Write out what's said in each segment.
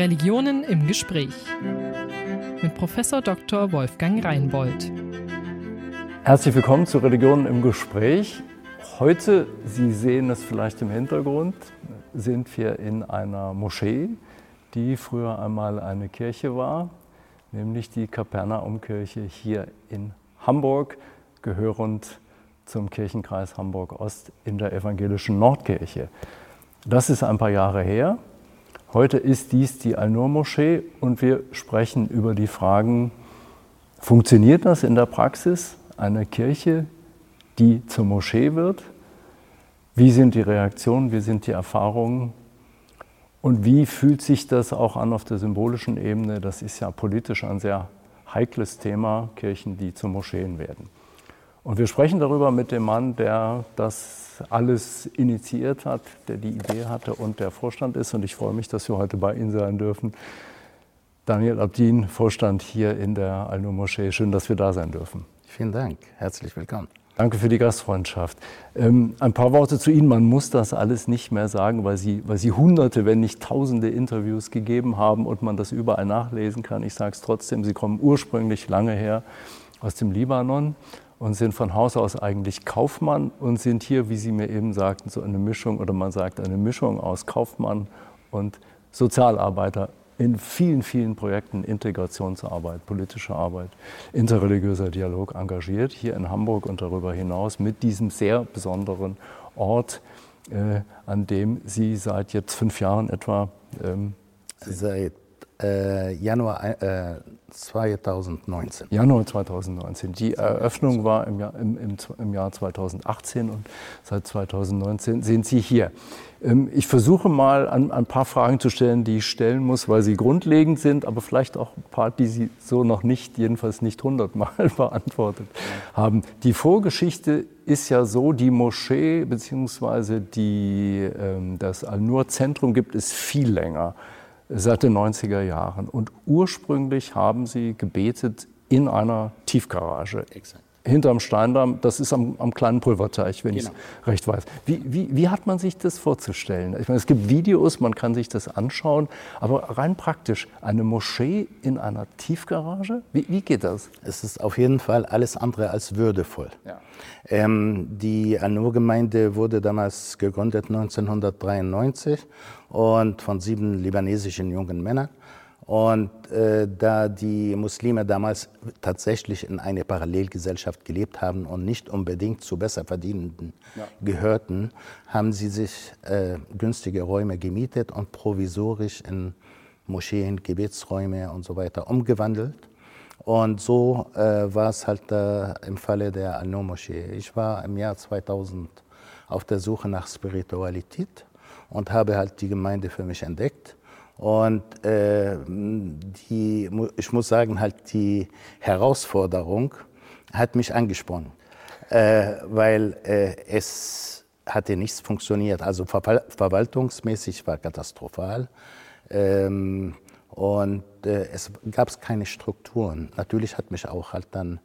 Religionen im Gespräch mit Professor Dr. Wolfgang Reinbold. Herzlich willkommen zu Religionen im Gespräch. Heute, Sie sehen es vielleicht im Hintergrund, sind wir in einer Moschee, die früher einmal eine Kirche war, nämlich die Kapernaumkirche hier in Hamburg, gehörend zum Kirchenkreis Hamburg-Ost in der evangelischen Nordkirche. Das ist ein paar Jahre her. Heute ist dies die Al-Nur-Moschee und wir sprechen über die Fragen, funktioniert das in der Praxis, eine Kirche, die zur Moschee wird? Wie sind die Reaktionen, wie sind die Erfahrungen? Und wie fühlt sich das auch an auf der symbolischen Ebene? Das ist ja politisch ein sehr heikles Thema, Kirchen, die zu Moscheen werden. Und wir sprechen darüber mit dem Mann, der das alles initiiert hat, der die Idee hatte und der Vorstand ist. Und ich freue mich, dass wir heute bei Ihnen sein dürfen. Daniel Abdin, Vorstand hier in der Al-Nur-Moschee. Schön, dass wir da sein dürfen. Vielen Dank. Herzlich willkommen. Danke für die Gastfreundschaft. Ähm, ein paar Worte zu Ihnen. Man muss das alles nicht mehr sagen, weil Sie, weil Sie hunderte, wenn nicht tausende Interviews gegeben haben und man das überall nachlesen kann. Ich sage es trotzdem, Sie kommen ursprünglich lange her aus dem Libanon und sind von Haus aus eigentlich Kaufmann und sind hier, wie Sie mir eben sagten, so eine Mischung oder man sagt eine Mischung aus Kaufmann und Sozialarbeiter in vielen, vielen Projekten Integrationsarbeit, politische Arbeit, interreligiöser Dialog engagiert, hier in Hamburg und darüber hinaus mit diesem sehr besonderen Ort, äh, an dem Sie seit jetzt fünf Jahren etwa ähm, seit äh, Januar äh, 2019. Januar 2019. Die Eröffnung war im Jahr, im, im, im Jahr 2018 und seit 2019 sind Sie hier. Ähm, ich versuche mal ein, ein, paar Fragen zu stellen, die ich stellen muss, weil sie grundlegend sind, aber vielleicht auch ein paar, die Sie so noch nicht, jedenfalls nicht hundertmal beantwortet haben. Die Vorgeschichte ist ja so, die Moschee bzw. ähm, das Al-Nur-Zentrum gibt es viel länger seit den 90er Jahren. Und ursprünglich haben sie gebetet in einer Tiefgarage. Exakt. Hinterm Steindamm, das ist am, am kleinen Pulverteich, wenn genau. ich es recht weiß. Wie, wie, wie, hat man sich das vorzustellen? Ich meine, es gibt Videos, man kann sich das anschauen, aber rein praktisch, eine Moschee in einer Tiefgarage, wie, wie geht das? Es ist auf jeden Fall alles andere als würdevoll. Ja. Ähm, die Anur-Gemeinde wurde damals gegründet 1993 und von sieben libanesischen jungen Männern. Und äh, da die Muslime damals tatsächlich in eine Parallelgesellschaft gelebt haben und nicht unbedingt zu Besserverdienenden ja. gehörten, haben sie sich äh, günstige Räume gemietet und provisorisch in Moscheen, Gebetsräume und so weiter umgewandelt. Und so äh, war es halt im Falle der Al-Nur-Moschee. Ich war im Jahr 2000 auf der Suche nach Spiritualität und habe halt die Gemeinde für mich entdeckt. Und äh, die, ich muss sagen, halt die Herausforderung hat mich angesprochen, äh, weil äh, es hatte nichts funktioniert. Also ver verwaltungsmäßig war katastrophal. Ähm, und äh, es gab keine Strukturen. Natürlich hat mich auch halt dann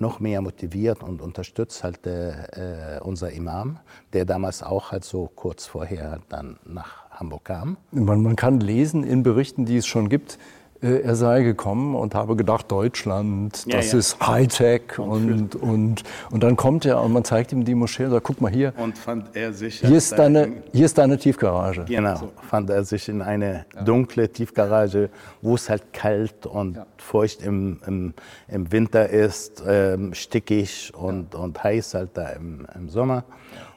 noch mehr motiviert und unterstützt halt äh, äh, unser Imam, der damals auch halt so kurz vorher dann nach Hamburg kam. Man, man kann lesen in Berichten, die es schon gibt, äh, er sei gekommen und habe gedacht, Deutschland, ja, das ja. ist Hightech und, und, und dann kommt er und man zeigt ihm die Moschee und sagt, guck mal hier. Und fand er sich. Hier ist deine, hier ist deine Tiefgarage. Genau, so. fand er sich in eine dunkle Tiefgarage, wo es halt kalt und feucht im, im, im Winter ist, ähm, stickig und, und heiß halt da im, im Sommer.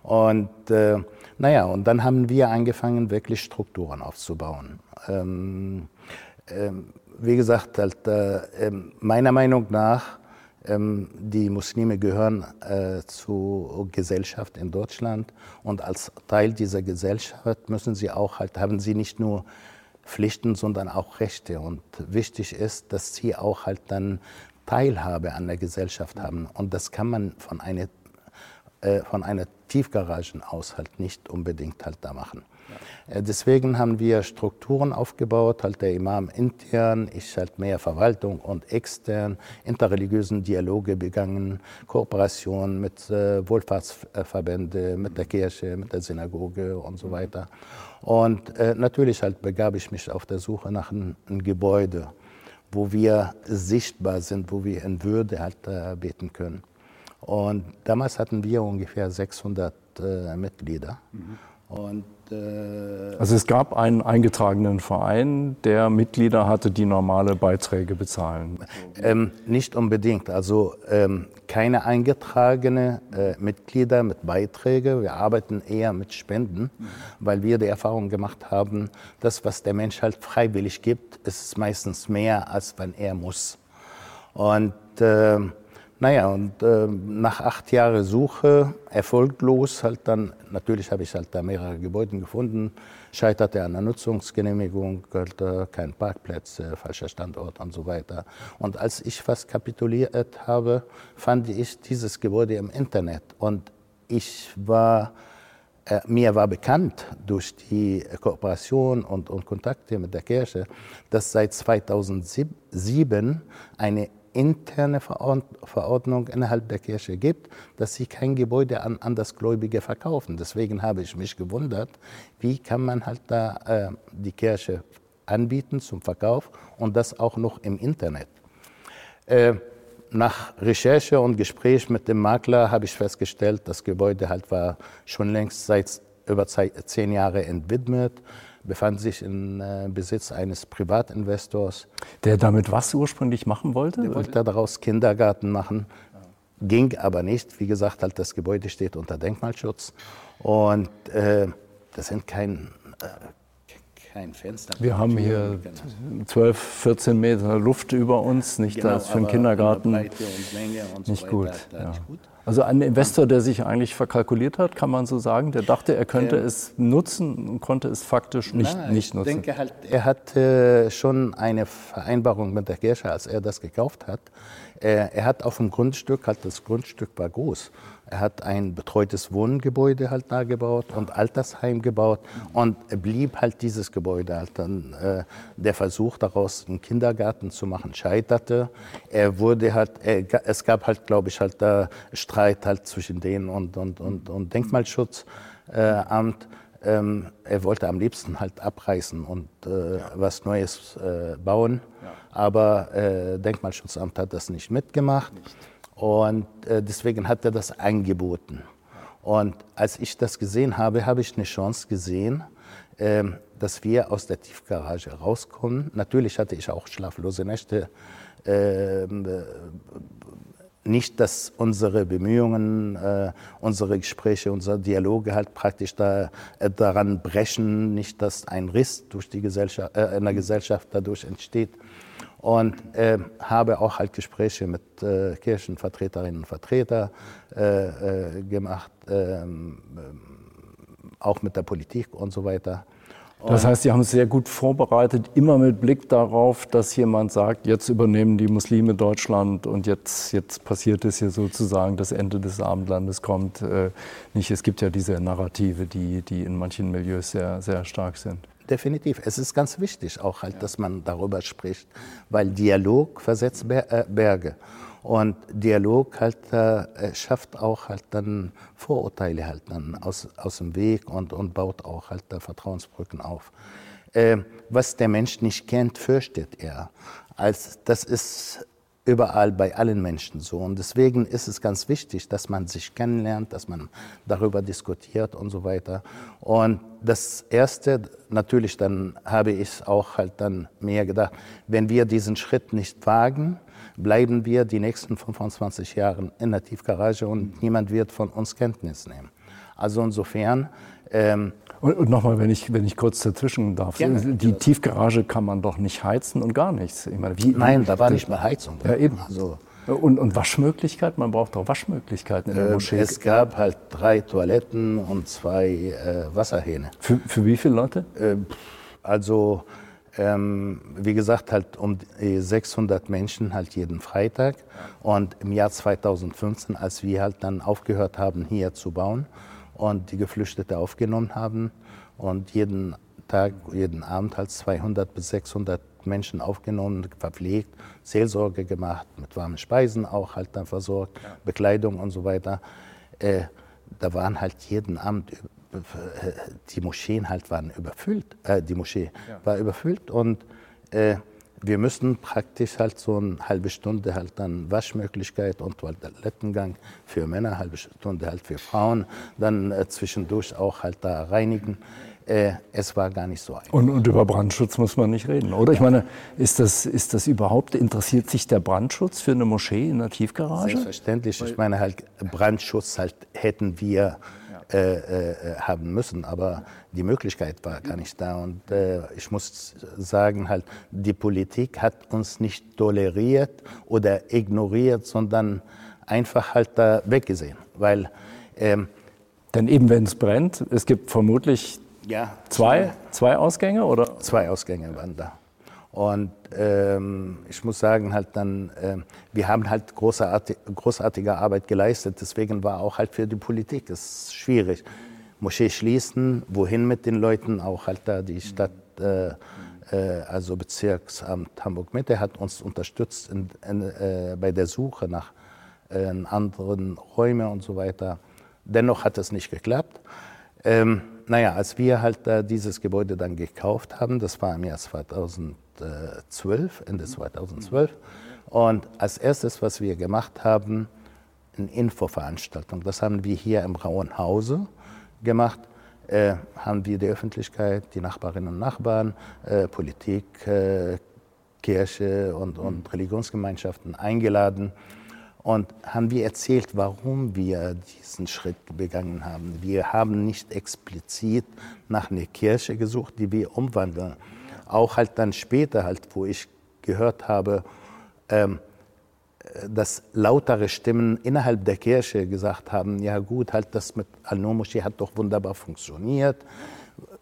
Und äh, naja, und dann haben wir angefangen, wirklich Strukturen aufzubauen. Ähm, ähm, wie gesagt, halt, äh, meiner Meinung nach, ähm, die Muslime gehören äh, zur Gesellschaft in Deutschland und als Teil dieser Gesellschaft müssen sie auch halt, haben sie nicht nur Pflichten, sondern auch Rechte. Und wichtig ist, dass sie auch halt dann Teilhabe an der Gesellschaft haben. Und das kann man von einer, äh, von einer Tiefgaragen aus halt nicht unbedingt halt da machen. Äh, deswegen haben wir Strukturen aufgebaut, halt der Imam intern, ich halt mehr Verwaltung und extern, interreligiösen Dialoge begangen, Kooperation mit äh, Wohlfahrtsverbänden, mit der Kirche, mit der Synagoge und so weiter. Und äh, natürlich halt begab ich mich auf der Suche nach einem, einem Gebäude, wo wir sichtbar sind, wo wir in Würde halt äh, beten können. Und damals hatten wir ungefähr 600 äh, Mitglieder. Mhm. Und äh, also es gab einen eingetragenen Verein, der Mitglieder hatte, die normale Beiträge bezahlen. Ähm, nicht unbedingt. Also ähm, keine eingetragene äh, Mitglieder mit Beiträgen. Wir arbeiten eher mit Spenden, weil wir die Erfahrung gemacht haben, das, was der Mensch halt freiwillig gibt, ist meistens mehr, als wenn er muss. Und äh, naja, und äh, nach acht Jahren Suche, erfolglos, halt dann, natürlich habe ich halt da mehrere Gebäude gefunden, scheiterte an der Nutzungsgenehmigung, halt, äh, kein Parkplatz, äh, falscher Standort und so weiter. Und als ich fast kapituliert habe, fand ich dieses Gebäude im Internet. Und ich war, äh, mir war bekannt durch die Kooperation und, und Kontakte mit der Kirche, dass seit 2007 eine interne Verordnung innerhalb der Kirche gibt, dass sie kein Gebäude an Andersgläubige verkaufen. Deswegen habe ich mich gewundert, wie kann man halt da äh, die Kirche anbieten zum Verkauf und das auch noch im Internet. Äh, nach Recherche und Gespräch mit dem Makler habe ich festgestellt, das Gebäude halt war schon längst seit über zehn Jahren entwidmet befand sich in äh, Besitz eines Privatinvestors. Der damit was ursprünglich machen wollte? Der wollte daraus Kindergarten machen, ging aber nicht. Wie gesagt, halt das Gebäude steht unter Denkmalschutz und äh, das sind kein, äh, kein Fenster. Wir haben hier genau. 12, 14 Meter Luft über uns, nicht genau, das für einen Kindergarten. Und und nicht so gut. Ja. Nicht gut. Also ein Investor, der sich eigentlich verkalkuliert hat, kann man so sagen, der dachte, er könnte ähm, es nutzen und konnte es faktisch nicht, na, nicht nutzen. Ich denke halt, er hatte schon eine Vereinbarung mit der Kirche, als er das gekauft hat. Er hat auf dem Grundstück, halt das Grundstück war groß, er hat ein betreutes Wohngebäude halt da gebaut und Altersheim gebaut und blieb halt dieses Gebäude halt dann. Äh, der Versuch daraus einen Kindergarten zu machen scheiterte. Er wurde halt, er, es gab halt, glaube ich, halt da Streit halt zwischen denen und, und, und, und Denkmalschutzamt. Äh, ähm, er wollte am liebsten halt abreißen und äh, ja. was Neues äh, bauen. Ja. Aber äh, Denkmalschutzamt hat das nicht mitgemacht. Nicht. Und äh, deswegen hat er das angeboten. Und als ich das gesehen habe, habe ich eine Chance gesehen, äh, dass wir aus der Tiefgarage rauskommen. Natürlich hatte ich auch schlaflose Nächte. Äh, nicht, dass unsere Bemühungen, äh, unsere Gespräche, unsere Dialoge halt praktisch da, daran brechen, nicht, dass ein Riss durch die Gesellschaft, in der Gesellschaft dadurch entsteht und äh, habe auch halt Gespräche mit äh, Kirchenvertreterinnen und Vertretern äh, äh gemacht, ähm, äh, auch mit der Politik und so weiter. Das heißt, Sie haben es sehr gut vorbereitet, immer mit Blick darauf, dass jemand sagt, jetzt übernehmen die Muslime Deutschland und jetzt, jetzt passiert es hier sozusagen, das Ende des Abendlandes kommt. Äh, nicht, es gibt ja diese Narrative, die, die in manchen Milieus sehr, sehr stark sind. Definitiv. Es ist ganz wichtig auch halt, ja. dass man darüber spricht, weil Dialog versetzt äh, Berge. Und Dialog halt äh, schafft auch halt dann Vorurteile halt dann aus, aus dem Weg und, und baut auch halt da Vertrauensbrücken auf. Äh, was der Mensch nicht kennt, fürchtet er. Als, das ist überall bei allen Menschen so. Und deswegen ist es ganz wichtig, dass man sich kennenlernt, dass man darüber diskutiert und so weiter. Und das Erste, natürlich dann habe ich auch halt dann mehr gedacht, wenn wir diesen Schritt nicht wagen, bleiben wir die nächsten 25 Jahre in der Tiefgarage und niemand wird von uns Kenntnis nehmen. Also insofern ähm, und, und nochmal, wenn ich, wenn ich kurz dazwischen darf, Gerne. die Tiefgarage kann man doch nicht heizen und gar nichts. Ich meine, wie, Nein, da war nicht mehr Heizung. Ja, eben. Also, und, und Waschmöglichkeiten? Man braucht doch Waschmöglichkeiten in der ähm, Moschee. Es gab halt drei Toiletten und zwei äh, Wasserhähne. Für, für wie viele Leute? Äh, also, ähm, wie gesagt, halt um 600 Menschen halt jeden Freitag. Und im Jahr 2015, als wir halt dann aufgehört haben, hier zu bauen, und die Geflüchtete aufgenommen haben und jeden Tag, jeden Abend halt 200 bis 600 Menschen aufgenommen, verpflegt, Seelsorge gemacht, mit warmen Speisen auch halt dann versorgt, ja. Bekleidung und so weiter. Äh, da waren halt jeden Abend die Moscheen halt waren überfüllt, äh, die Moschee ja. war überfüllt und äh, wir müssen praktisch halt so eine halbe Stunde halt dann Waschmöglichkeit und Toilettengang für Männer, halbe Stunde halt für Frauen, dann äh, zwischendurch auch halt da reinigen. Äh, es war gar nicht so einfach. Und, und, über Brandschutz muss man nicht reden, oder? Ich meine, ist das, ist das überhaupt, interessiert sich der Brandschutz für eine Moschee in einer Tiefgarage? Selbstverständlich. Ich meine halt, Brandschutz halt hätten wir äh, äh, haben müssen, aber die Möglichkeit war gar nicht da. Und äh, ich muss sagen, halt, die Politik hat uns nicht toleriert oder ignoriert, sondern einfach halt da weggesehen. Weil, ähm, Denn eben wenn es brennt, es gibt vermutlich ja, zwei, zwei Ausgänge, oder? Zwei Ausgänge waren da. Und ähm, ich muss sagen, halt dann, äh, wir haben halt großartig, großartige Arbeit geleistet. Deswegen war auch halt für die Politik es schwierig. Moschee schließen, wohin mit den Leuten? Auch halt da die Stadt, äh, äh, also Bezirksamt Hamburg-Mitte hat uns unterstützt in, in, äh, bei der Suche nach äh, anderen Räumen und so weiter. Dennoch hat es nicht geklappt. Ähm, naja, als wir halt äh, dieses Gebäude dann gekauft haben, das war im Jahr 2012, Ende 2012, und als erstes, was wir gemacht haben, eine Infoveranstaltung. Das haben wir hier im Rauen Hause gemacht. Äh, haben wir die Öffentlichkeit, die Nachbarinnen und Nachbarn, äh, Politik, äh, Kirche und, und Religionsgemeinschaften eingeladen und haben wir erzählt, warum wir diesen Schritt begangen haben. Wir haben nicht explizit nach einer Kirche gesucht, die wir umwandeln. Auch halt dann später, halt, wo ich gehört habe, ähm, dass lautere Stimmen innerhalb der Kirche gesagt haben, ja gut, halt das mit Al-Nur-Moschee hat doch wunderbar funktioniert.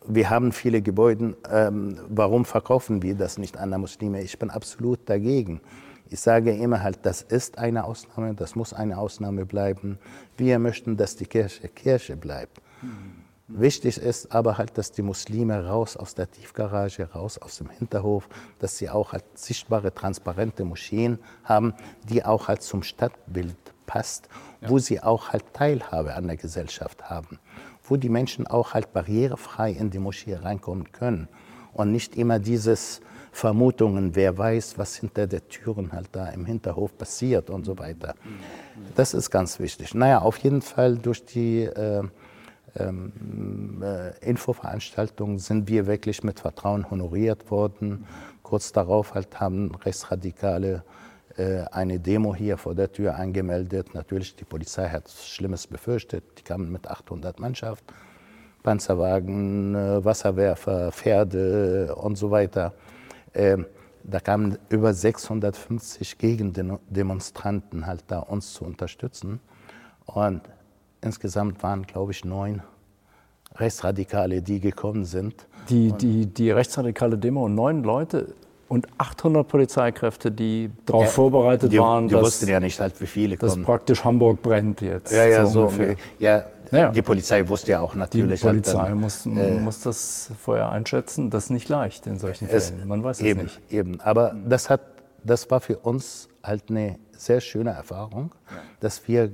Wir haben viele Gebäude, ähm, warum verkaufen wir das nicht an der Muslime? Ich bin absolut dagegen. Ich sage immer halt, das ist eine Ausnahme, das muss eine Ausnahme bleiben. Wir möchten, dass die Kirche Kirche bleibt. Mhm. Wichtig ist aber halt, dass die Muslime raus aus der Tiefgarage, raus aus dem Hinterhof, dass sie auch halt sichtbare, transparente Moscheen haben, die auch halt zum Stadtbild passt, ja. wo sie auch halt Teilhabe an der Gesellschaft haben, wo die Menschen auch halt barrierefrei in die Moschee reinkommen können und nicht immer dieses Vermutungen, wer weiß, was hinter der Türen halt da im Hinterhof passiert und so weiter. Das ist ganz wichtig. Naja, auf jeden Fall durch die äh, ähm, äh, Infoveranstaltungen sind wir wirklich mit Vertrauen honoriert worden. Kurz darauf halt haben Rechtsradikale äh, eine Demo hier vor der Tür angemeldet. Natürlich, die Polizei hat Schlimmes befürchtet. Die kamen mit 800 Mannschaft, Panzerwagen, äh, Wasserwerfer, Pferde und so weiter. Ähm, da kamen über 650 Gegendemonstranten halt da uns zu unterstützen. Und insgesamt waren, glaube ich, neun Rechtsradikale, die gekommen sind. Die, die, die rechtsradikale Demo, neun Leute und 800 Polizeikräfte, die darauf ja, vorbereitet die, waren, die dass, wussten ja nicht halt, wie viele dass kommen. praktisch Hamburg brennt jetzt. Ja, ja, so, so ja, ja. Die Polizei wusste ja auch natürlich. Die Polizei halt dann, muss, äh, muss das vorher einschätzen. Das ist nicht leicht in solchen Fällen. Man weiß es eben, nicht. Eben. Aber das, hat, das war für uns halt eine sehr schöne Erfahrung, dass wir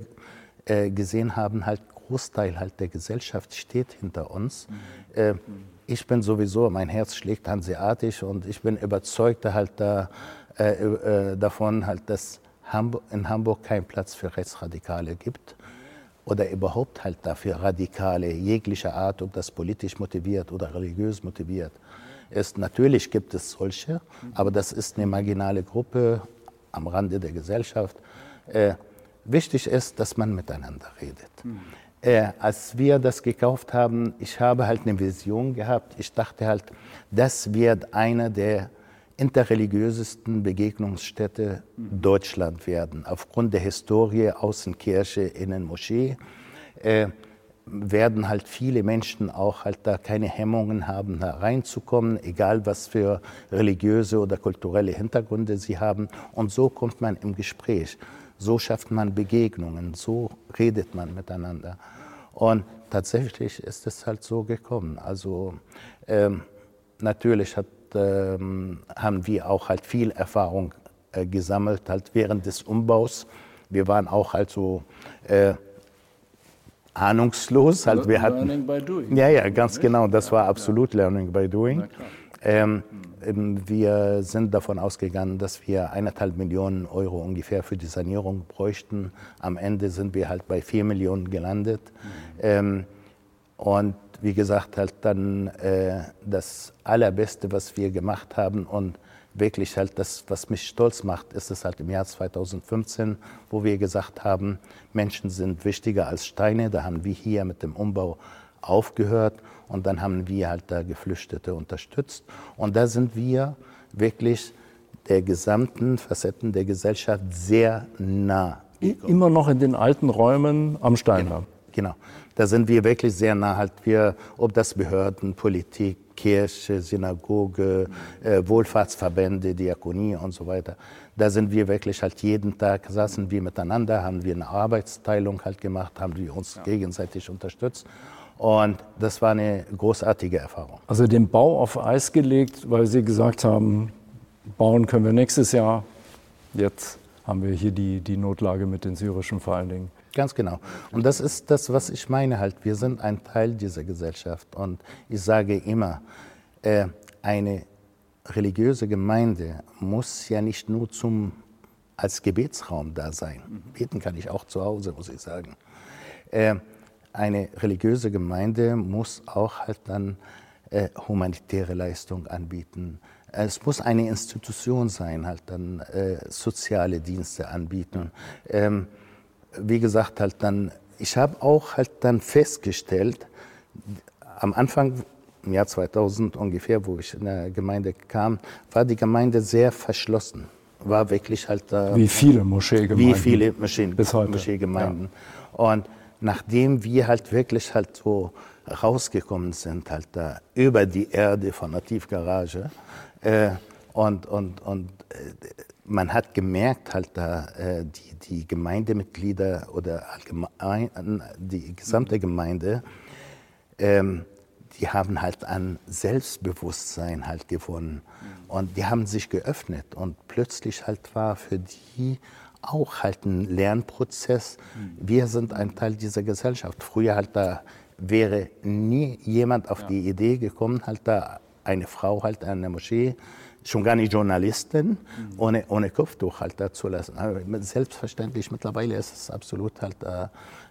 äh, gesehen haben, halt Großteil halt der Gesellschaft steht hinter uns. Mhm. Äh, ich bin sowieso, mein Herz schlägt hanseatisch und ich bin überzeugt halt da, äh, äh, davon, halt, dass Hamburg, in Hamburg keinen Platz für Rechtsradikale gibt oder überhaupt halt dafür Radikale jeglicher Art, ob das politisch motiviert oder religiös motiviert ist. Natürlich gibt es solche, aber das ist eine marginale Gruppe am Rande der Gesellschaft. Wichtig ist, dass man miteinander redet. Mhm. Äh, als wir das gekauft haben, ich habe halt eine Vision gehabt. Ich dachte halt, das wird einer der interreligiösesten Begegnungsstätte Deutschland werden. Aufgrund der Historie, Außenkirche, Innenmoschee, äh, werden halt viele Menschen auch halt da keine Hemmungen haben, da reinzukommen, egal was für religiöse oder kulturelle Hintergründe sie haben. Und so kommt man im Gespräch. So schafft man Begegnungen, so redet man miteinander. Und tatsächlich ist es halt so gekommen. Also ähm, natürlich hat, ähm, haben wir auch halt viel Erfahrung äh, gesammelt, halt während des Umbaus. Wir waren auch halt so äh, ahnungslos. Halt, wir hatten, learning by doing. Ja, ja, ganz genau. Das war absolut Learning by Doing. Ähm, wir sind davon ausgegangen, dass wir eineinhalb Millionen Euro ungefähr für die Sanierung bräuchten. Am Ende sind wir halt bei vier Millionen gelandet. Ähm, und wie gesagt, halt dann äh, das Allerbeste, was wir gemacht haben und wirklich halt das, was mich stolz macht, ist es halt im Jahr 2015, wo wir gesagt haben, Menschen sind wichtiger als Steine. Da haben wir hier mit dem Umbau aufgehört und dann haben wir halt da Geflüchtete unterstützt. Und da sind wir wirklich der gesamten Facetten der Gesellschaft sehr nah. Immer noch in den alten Räumen am Steindamm. Genau, genau. Da sind wir wirklich sehr nah. Halt wir, ob das Behörden, Politik, Kirche, Synagoge, äh, Wohlfahrtsverbände, Diakonie und so weiter. Da sind wir wirklich halt jeden Tag saßen wir miteinander, haben wir eine Arbeitsteilung halt gemacht, haben wir uns ja. gegenseitig unterstützt. Und das war eine großartige Erfahrung. Also den Bau auf Eis gelegt, weil Sie gesagt haben, bauen können wir nächstes Jahr. Jetzt haben wir hier die, die Notlage mit den syrischen vor allen Dingen. Ganz genau. Und das ist das, was ich meine halt. Wir sind ein Teil dieser Gesellschaft. Und ich sage immer, äh, eine religiöse Gemeinde muss ja nicht nur zum, als Gebetsraum da sein. Beten kann ich auch zu Hause, muss ich sagen. Äh, eine religiöse Gemeinde muss auch halt dann äh, humanitäre Leistung anbieten. Es muss eine Institution sein, halt dann äh, soziale Dienste anbieten. Ähm, wie gesagt, halt dann, ich habe auch halt dann festgestellt, am Anfang im Jahr 2000 ungefähr, wo ich in der Gemeinde kam, war die Gemeinde sehr verschlossen. War wirklich halt. Äh, wie viele Moscheegemeinden. Wie viele Moscheen, Bis heute. Moscheegemeinden. Ja. Und nachdem wir halt wirklich halt so rausgekommen sind, halt da über die Erde von der Tiefgarage, äh, und, und, und äh, man hat gemerkt, halt da äh, die, die Gemeindemitglieder oder allgemein, die gesamte Gemeinde, ähm, die haben halt an Selbstbewusstsein halt gewonnen. Und die haben sich geöffnet und plötzlich halt war für die auch halt ein Lernprozess. Wir sind ein Teil dieser Gesellschaft. Früher halt da wäre nie jemand auf ja. die Idee gekommen, halt da eine Frau halt an der Moschee schon gar nicht Journalisten ohne, ohne Kopftuch halt da zu lassen. Selbstverständlich, mittlerweile ist es absolut halt äh,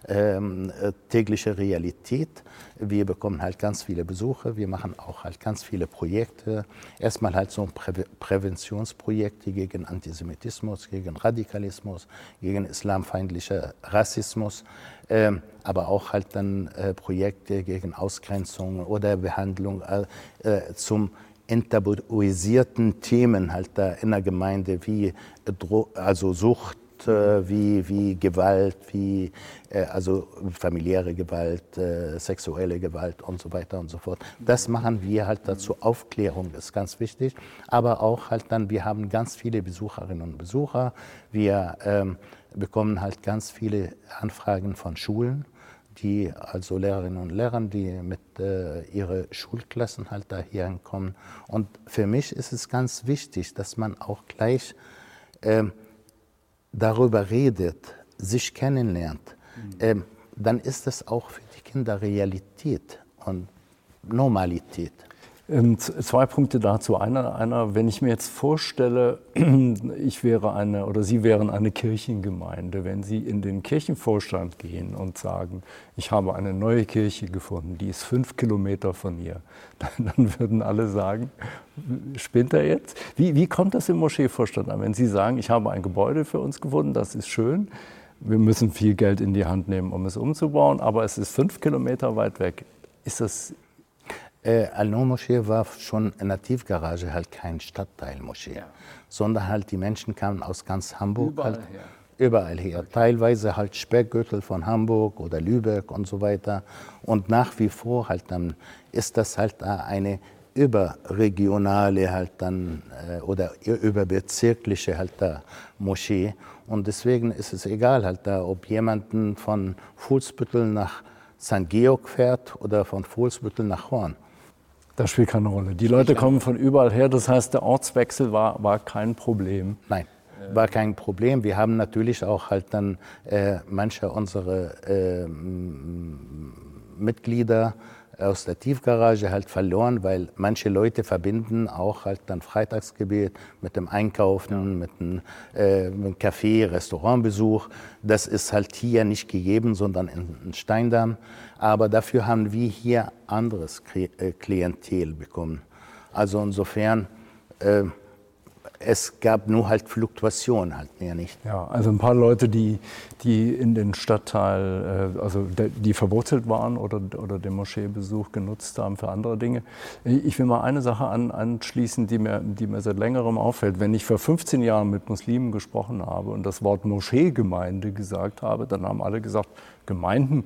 ähm, äh, tägliche Realität. Wir bekommen halt ganz viele Besuche, wir machen auch halt ganz viele Projekte. Erstmal halt so Prä Präventionsprojekte gegen Antisemitismus, gegen Radikalismus, gegen islamfeindlicher Rassismus. Ähm, aber auch halt dann äh, Projekte gegen Ausgrenzung oder Behandlung äh, äh zum enttabuisierten Themen halt da in der Gemeinde wie also Sucht, äh, wie, wie Gewalt, wie äh, also familiäre Gewalt, äh, sexuelle Gewalt und so weiter und so fort. Das machen wir halt dazu. Aufklärung ist ganz wichtig, aber auch halt dann, wir haben ganz viele Besucherinnen und Besucher. Wir ähm, bekommen halt ganz viele Anfragen von Schulen die also Lehrerinnen und Lehrer, die mit äh, ihren Schulklassen halt daher kommen. Und für mich ist es ganz wichtig, dass man auch gleich äh, darüber redet, sich kennenlernt. Mhm. Ähm, dann ist das auch für die Kinder Realität und Normalität. Ähm, zwei Punkte dazu. Einer, einer, wenn ich mir jetzt vorstelle, ich wäre eine oder Sie wären eine Kirchengemeinde, wenn Sie in den Kirchenvorstand gehen und sagen, ich habe eine neue Kirche gefunden, die ist fünf Kilometer von hier, dann würden alle sagen, spinnt er jetzt? Wie, wie kommt das im Moscheevorstand an, wenn Sie sagen, ich habe ein Gebäude für uns gefunden, das ist schön, wir müssen viel Geld in die Hand nehmen, um es umzubauen, aber es ist fünf Kilometer weit weg. Ist das äh, Al-Nur-Moschee war schon in der Tiefgarage halt kein Stadtteilmoschee, ja. sondern halt die Menschen kamen aus ganz Hamburg. Überall halt, her. Überall her. Okay. Teilweise halt Speckgürtel von Hamburg oder Lübeck und so weiter. Und nach wie vor halt dann ist das halt eine überregionale halt dann äh, oder überbezirkliche halt da Moschee. Und deswegen ist es egal halt da, ob jemanden von Fußbüttel nach St. Georg fährt oder von Fuhlsbüttel nach Horn. Das spielt keine Rolle. Die Leute kommen von überall her, das heißt, der Ortswechsel war, war kein Problem. Nein, war kein Problem. Wir haben natürlich auch halt dann äh, manche unserer äh, Mitglieder aus der Tiefgarage halt verloren, weil manche Leute verbinden auch halt dann Freitagsgebet mit dem Einkaufen, mit einem, äh, mit Café, Restaurantbesuch. Das ist halt hier nicht gegeben, sondern in Steindamm. Aber dafür haben wir hier anderes äh, Klientel bekommen. Also insofern äh, es gab nur halt Fluktuation, halt mehr nicht. Ja, also ein paar Leute, die, die in den Stadtteil, äh, also die verwurzelt waren oder, oder den Moscheebesuch genutzt haben für andere Dinge. Ich will mal eine Sache an, anschließen, die mir, die mir seit längerem auffällt. Wenn ich vor 15 Jahren mit Muslimen gesprochen habe und das Wort Moscheegemeinde gesagt habe, dann haben alle gesagt, Gemeinden,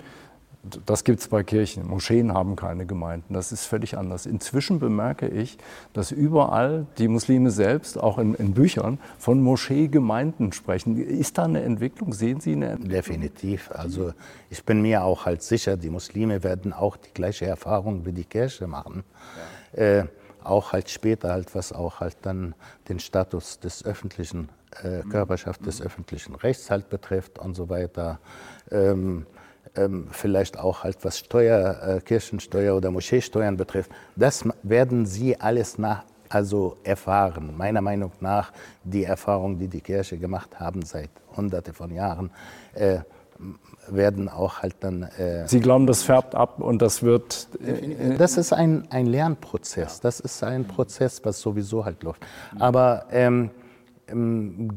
das gibt es bei Kirchen. Moscheen haben keine Gemeinden. Das ist völlig anders. Inzwischen bemerke ich, dass überall die Muslime selbst, auch in, in Büchern, von Moscheegemeinden sprechen. Ist da eine Entwicklung? Sehen Sie eine Entwicklung? Definitiv. Also ich bin mir auch halt sicher, die Muslime werden auch die gleiche Erfahrung wie die Kirche machen. Ja. Äh, auch halt später halt, was auch halt dann den Status des öffentlichen, äh, Körperschaft des öffentlichen Rechts halt betrifft und so weiter. Ähm, ähm, vielleicht auch halt was Steuer, äh, Kirchensteuer oder Moscheesteuern betrifft, das werden Sie alles nach, also erfahren. Meiner Meinung nach die Erfahrung, die die Kirche gemacht haben seit Hunderte von Jahren, äh, werden auch halt dann. Äh, Sie glauben, das färbt ab und das wird. Äh, das ist ein, ein Lernprozess. Das ist ein Prozess, was sowieso halt läuft. Aber ähm,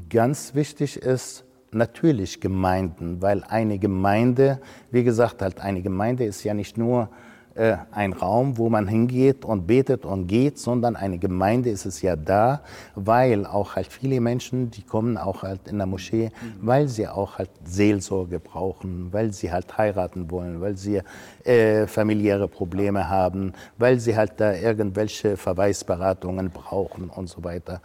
ganz wichtig ist, natürlich Gemeinden, weil eine Gemeinde, wie gesagt, halt eine Gemeinde ist ja nicht nur äh, ein Raum, wo man hingeht und betet und geht, sondern eine Gemeinde ist es ja da, weil auch halt viele Menschen, die kommen auch halt in der Moschee, weil sie auch halt Seelsorge brauchen, weil sie halt heiraten wollen, weil sie äh, familiäre Probleme haben, weil sie halt da irgendwelche Verweisberatungen brauchen und so weiter.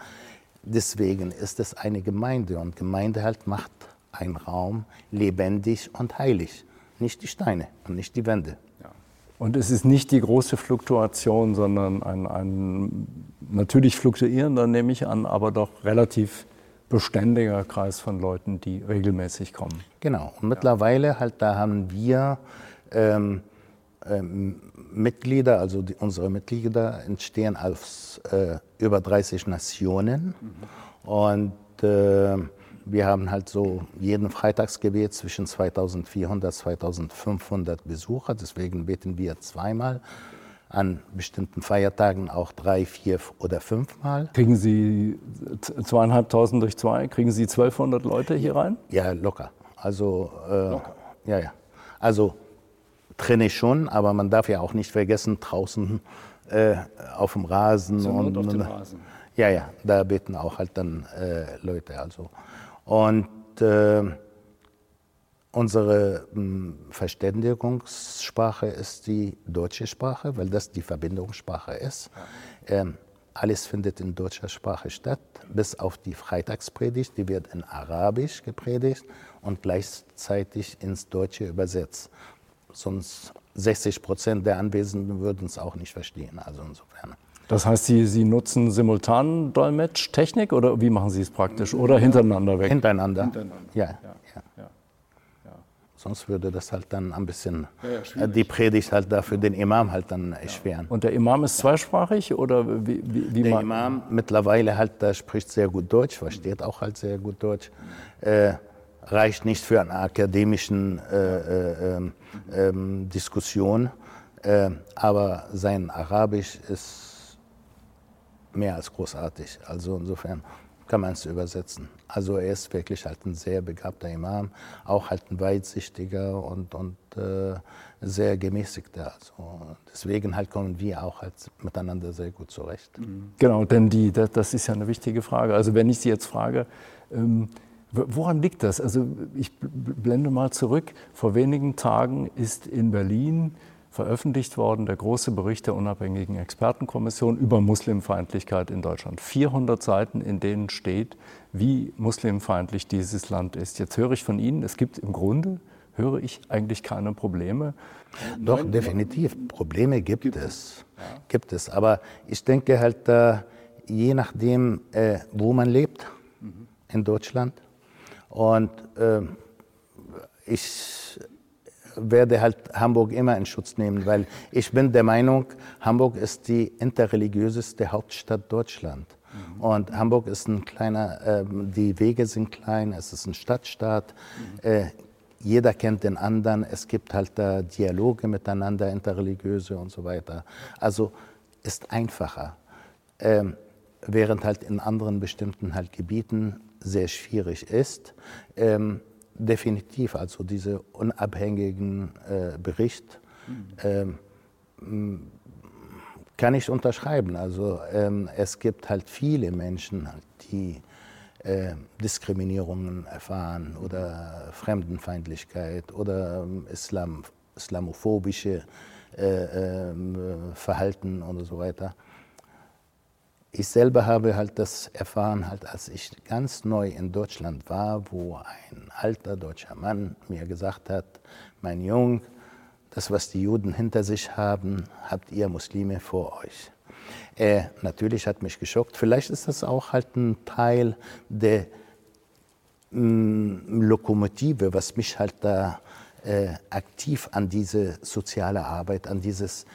Deswegen ist es eine Gemeinde und Gemeinde halt macht einen Raum lebendig und heilig. Nicht die Steine und nicht die Wände. Ja. Und es ist nicht die große Fluktuation, sondern ein, ein natürlich fluktuierender, nehme ich an, aber doch relativ beständiger Kreis von Leuten, die regelmäßig kommen. Genau. Und mittlerweile halt, da haben wir ähm, ähm, Mitglieder, also die, unsere Mitglieder entstehen aus äh, über 30 Nationen. Mhm. Und äh, wir haben halt so jeden Freitagsgebet zwischen 2400 und 2500 Besucher. Deswegen beten wir zweimal. An bestimmten Feiertagen auch drei, vier oder fünfmal. Kriegen Sie zweieinhalbtausend durch zwei? Kriegen Sie 1200 Leute hier rein? Ja, locker. Also, äh, locker. Ja, ja. Also, trenne schon, aber man darf ja auch nicht vergessen, draußen äh, auf dem Rasen. So und, auf dem Rasen. Ja, ja, da beten auch halt dann äh, Leute. Also. Und äh, unsere mh, hm, Verständigungssprache ist die deutsche Sprache, weil das die Verbindungssprache ist. Ähm, alles findet in deutscher Sprache statt, bis auf die Freitagspredigt, die wird in Arabisch gepredigt und gleichzeitig ins Deutsche übersetzt. Sonst 60 Prozent der Anwesenden würden es auch nicht verstehen. Also insofern. Das heißt, Sie, Sie nutzen simultan Dolmetsch-Technik oder wie machen Sie es praktisch? Oder hintereinander weg? Hintereinander. hintereinander. Ja. Ja. Ja. ja. Sonst würde das halt dann ein bisschen ja, die Predigt halt da für den Imam halt dann erschweren. Und der Imam ist zweisprachig oder wie, wie, wie Der Imam mittlerweile halt, der spricht sehr gut Deutsch, versteht auch halt sehr gut Deutsch. Äh, reicht nicht für eine akademische äh, äh, äh, Diskussion, äh, aber sein Arabisch ist mehr als großartig. Also insofern kann man es übersetzen. Also er ist wirklich halt ein sehr begabter Imam, auch halt ein weitsichtiger und, und äh, sehr gemäßigter. Also deswegen halt kommen wir auch halt miteinander sehr gut zurecht. Mhm. Genau, denn die, das ist ja eine wichtige Frage. Also wenn ich Sie jetzt frage, ähm, woran liegt das? Also ich blende mal zurück. Vor wenigen Tagen ist in Berlin veröffentlicht worden, der große Bericht der unabhängigen Expertenkommission über Muslimfeindlichkeit in Deutschland. 400 Seiten, in denen steht, wie muslimfeindlich dieses Land ist. Jetzt höre ich von Ihnen, es gibt im Grunde, höre ich eigentlich keine Probleme. Doch, definitiv. Probleme gibt, gibt es. Ja. Gibt es. Aber ich denke halt, äh, je nachdem, äh, wo man lebt mhm. in Deutschland. Und äh, ich werde halt Hamburg immer in Schutz nehmen, weil ich bin der Meinung, Hamburg ist die interreligiöseste Hauptstadt Deutschlands. Mhm. Und Hamburg ist ein kleiner, äh, die Wege sind klein, es ist ein Stadtstaat. Mhm. Äh, jeder kennt den anderen, es gibt halt da Dialoge miteinander, interreligiöse und so weiter. Also ist einfacher. Ähm, während halt in anderen bestimmten halt Gebieten sehr schwierig ist. Ähm, definitiv, also diese unabhängigen äh, Bericht ähm, kann ich unterschreiben. Also ähm, es gibt halt viele Menschen, die äh, Diskriminierungen erfahren oder Fremdenfeindlichkeit oder ähm, Islam, islamophobische äh, äh, Verhalten und so weiter. Ich selber habe halt das erfahren, halt, als ich ganz neu in Deutschland war, wo ein alter deutscher Mann mir gesagt hat, mein Junge, das, was die Juden hinter sich haben, habt ihr Muslime vor euch. Äh, natürlich hat mich geschockt. Vielleicht ist das auch halt ein Teil der mm, Lokomotive, was mich halt da äh, aktiv an diese soziale Arbeit, an dieses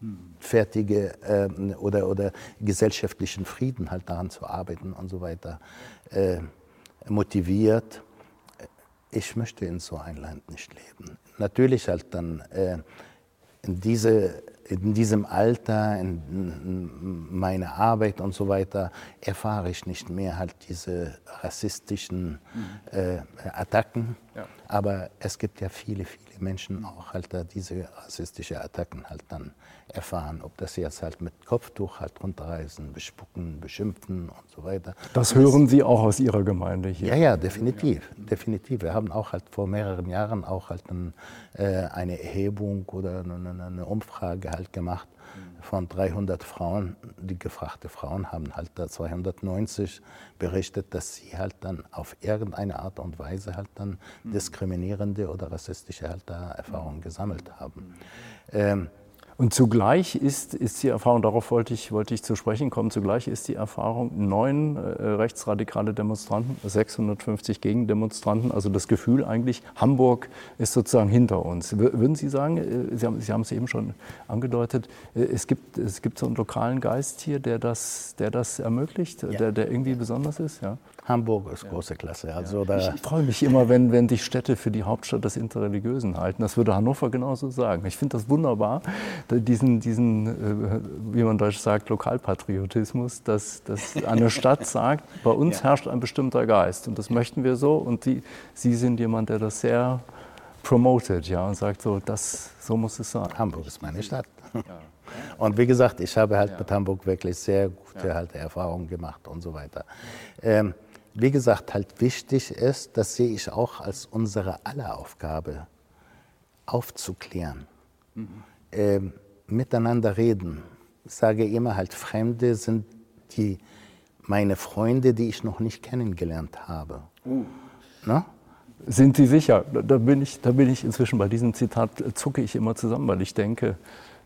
friedfertige äh, oder, oder gesellschaftlichen Frieden halt daran zu arbeiten und so weiter äh, motiviert. Ich möchte in so ein Land nicht leben. Natürlich halt dann äh, in diese in diesem Alter, in meiner Arbeit und so weiter, erfahre ich nicht mehr halt diese rassistischen mhm. äh, Attacken. Ja. Aber es gibt ja viele, viele Menschen auch halt da diese rassistische Attacken halt dann erfahren. Ob das jetzt halt mit Kopftuch halt runterreißen, bespucken, beschimpfen und so weiter. Das hören Sie auch aus Ihrer Gemeinde hier? Ja, ja, definitiv. Definitiv. Wir haben auch halt vor mehreren Jahren auch halt ein, äh, eine Erhebung oder eine, eine Umfrage halt gemacht von 300 Frauen, die gefragte Frauen haben halt da 290 berichtet, dass sie halt dann auf irgendeine Art und Weise halt dann mhm. diskriminierende oder rassistische halt da Erfahrungen gesammelt haben. Ähm, und zugleich ist, ist die Erfahrung, darauf wollte ich, wollte ich zu sprechen kommen, zugleich ist die Erfahrung, neun äh, rechtsradikale Demonstranten, 650 Gegendemonstranten, also das Gefühl eigentlich, Hamburg ist sozusagen hinter uns. Würden Sie sagen, äh, Sie haben, Sie haben es eben schon angedeutet, äh, es, gibt, es gibt so einen lokalen Geist hier, der das, der das ermöglicht, ja. der, der irgendwie besonders ist? Ja? Hamburg ist große Klasse. Also ja. ich, ich freue mich immer, wenn, wenn die Städte für die Hauptstadt des Interreligiösen halten. Das würde Hannover genauso sagen. Ich finde das wunderbar, diesen, diesen äh, wie man deutsch sagt, Lokalpatriotismus, dass, dass eine Stadt sagt, bei uns ja. herrscht ein bestimmter Geist und das möchten wir so. Und die, Sie sind jemand, der das sehr promotet ja, und sagt so, das, so muss es sein. Hamburg ist meine Stadt. Ja. Und wie gesagt, ich habe halt ja. mit Hamburg wirklich sehr gute ja. halt Erfahrungen gemacht und so weiter. Ähm, wie gesagt, halt wichtig ist, das sehe ich auch als unsere aller Aufgabe, aufzuklären, mhm. ähm, miteinander reden. Ich sage immer halt, Fremde sind die, meine Freunde, die ich noch nicht kennengelernt habe. Uh. Sind Sie sicher? Da bin, ich, da bin ich inzwischen bei diesem Zitat, zucke ich immer zusammen, weil ich denke,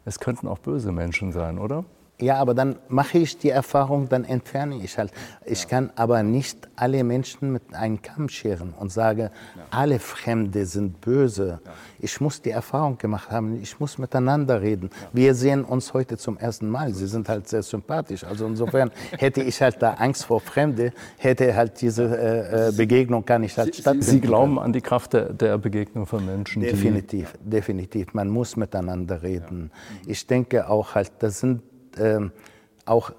es könnten auch böse Menschen sein, oder? Ja, aber dann mache ich die Erfahrung, dann entferne ich halt. Ich ja. kann aber nicht alle Menschen mit einem Kamm scheren und sage, ja. alle Fremde sind böse. Ja. Ich muss die Erfahrung gemacht haben, ich muss miteinander reden. Wir sehen uns heute zum ersten Mal. Sie sind halt sehr sympathisch. Also insofern hätte ich halt da Angst vor Fremde, hätte halt diese äh, äh Begegnung gar nicht halt stattfinden. Sie glauben an die Kraft der, der Begegnung von Menschen? Definitiv, definitiv. Man muss miteinander reden. Ich denke auch halt, das sind ähm, auch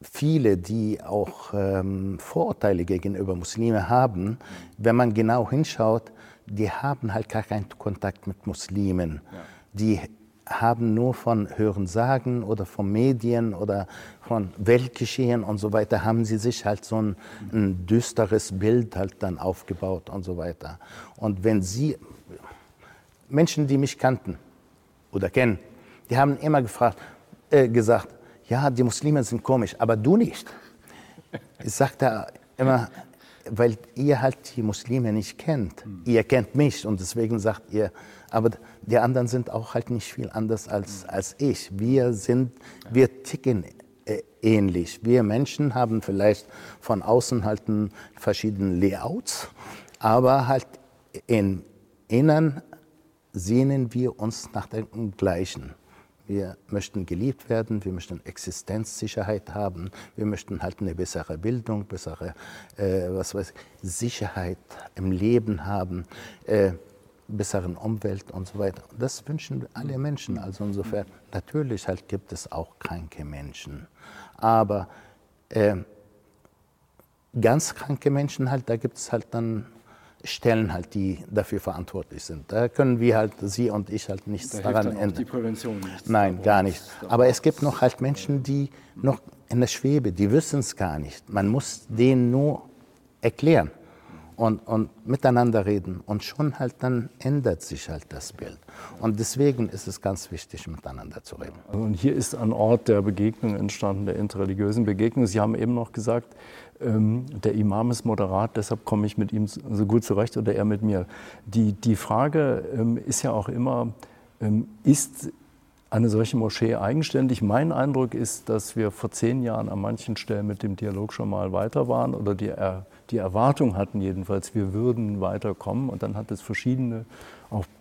viele, die auch ähm, Vorurteile gegenüber Muslime haben, wenn man genau hinschaut, die haben halt gar keinen Kontakt mit Muslimen. Ja. Die haben nur von Hörensagen oder von Medien oder von Weltgeschehen und so weiter, haben sie sich halt so ein, ein düsteres Bild halt dann aufgebaut und so weiter. Und wenn sie, Menschen, die mich kannten oder kennen, die haben immer gefragt, äh, gesagt, ja, die Muslime sind komisch, aber du nicht. Ich sagte immer, weil ihr halt die Muslime nicht kennt. Mhm. Ihr kennt mich und deswegen sagt ihr, aber die anderen sind auch halt nicht viel anders als, mhm. als ich. Wir sind, wir ticken äh, ähnlich. Wir Menschen haben vielleicht von außen halt verschiedene Layouts, aber halt im Innern sehnen wir uns nach dem Gleichen. Wir möchten geliebt werden, wir möchten Existenzsicherheit haben, wir möchten halt eine bessere Bildung, bessere äh, was weiß ich, Sicherheit im Leben haben, äh, besseren Umwelt und so weiter. Das wünschen alle Menschen. Also insofern, natürlich halt gibt es auch kranke Menschen, aber äh, ganz kranke Menschen halt, da gibt es halt dann Stellen halt, die dafür verantwortlich sind. Da können wir halt, Sie und ich halt nichts da daran ändern. die Prävention nichts Nein, gar nicht. Aber es gibt noch halt Menschen, die noch in der Schwebe, die wissen es gar nicht. Man muss denen nur erklären und, und miteinander reden und schon halt dann ändert sich halt das Bild. Und deswegen ist es ganz wichtig, miteinander zu reden. Und hier ist ein Ort der Begegnung entstanden, der interreligiösen Begegnung. Sie haben eben noch gesagt, der Imam ist moderat, deshalb komme ich mit ihm so gut zurecht oder er mit mir. Die, die Frage ähm, ist ja auch immer, ähm, ist eine solche Moschee eigenständig? Mein Eindruck ist, dass wir vor zehn Jahren an manchen Stellen mit dem Dialog schon mal weiter waren oder die, die Erwartung hatten jedenfalls, wir würden weiterkommen. Und dann hat es verschiedene